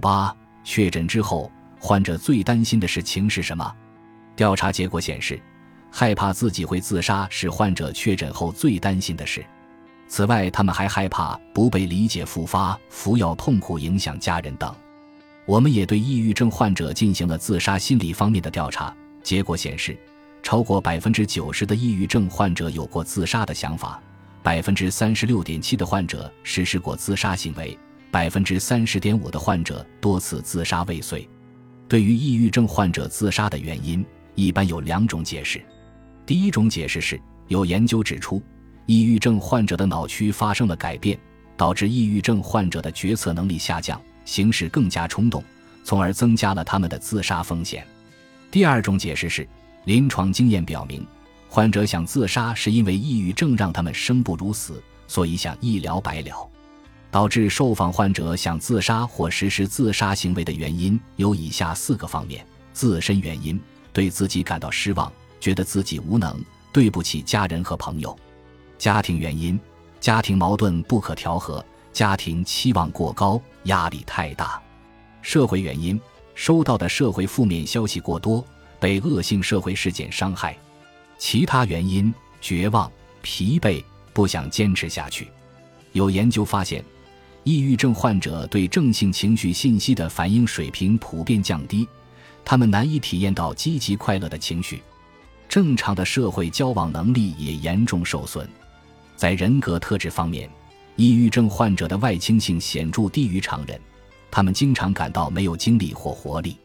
八，确诊之后，患者最担心的事情是什么？调查结果显示，害怕自己会自杀是患者确诊后最担心的事。此外，他们还害怕不被理解、复发、服药痛苦、影响家人等。我们也对抑郁症患者进行了自杀心理方面的调查，结果显示，超过百分之九十的抑郁症患者有过自杀的想法，百分之三十六点七的患者实施过自杀行为，百分之三十点五的患者多次自杀未遂。对于抑郁症患者自杀的原因，一般有两种解释。第一种解释是，有研究指出。抑郁症患者的脑区发生了改变，导致抑郁症患者的决策能力下降，行事更加冲动，从而增加了他们的自杀风险。第二种解释是，临床经验表明，患者想自杀是因为抑郁症让他们生不如死，所以想一了百了。导致受访患者想自杀或实施自杀行为的原因有以下四个方面：自身原因，对自己感到失望，觉得自己无能，对不起家人和朋友。家庭原因，家庭矛盾不可调和，家庭期望过高，压力太大；社会原因，收到的社会负面消息过多，被恶性社会事件伤害；其他原因，绝望、疲惫，不想坚持下去。有研究发现，抑郁症患者对正性情绪信息的反应水平普遍降低，他们难以体验到积极快乐的情绪，正常的社会交往能力也严重受损。在人格特质方面，抑郁症患者的外倾性显著低于常人，他们经常感到没有精力或活力。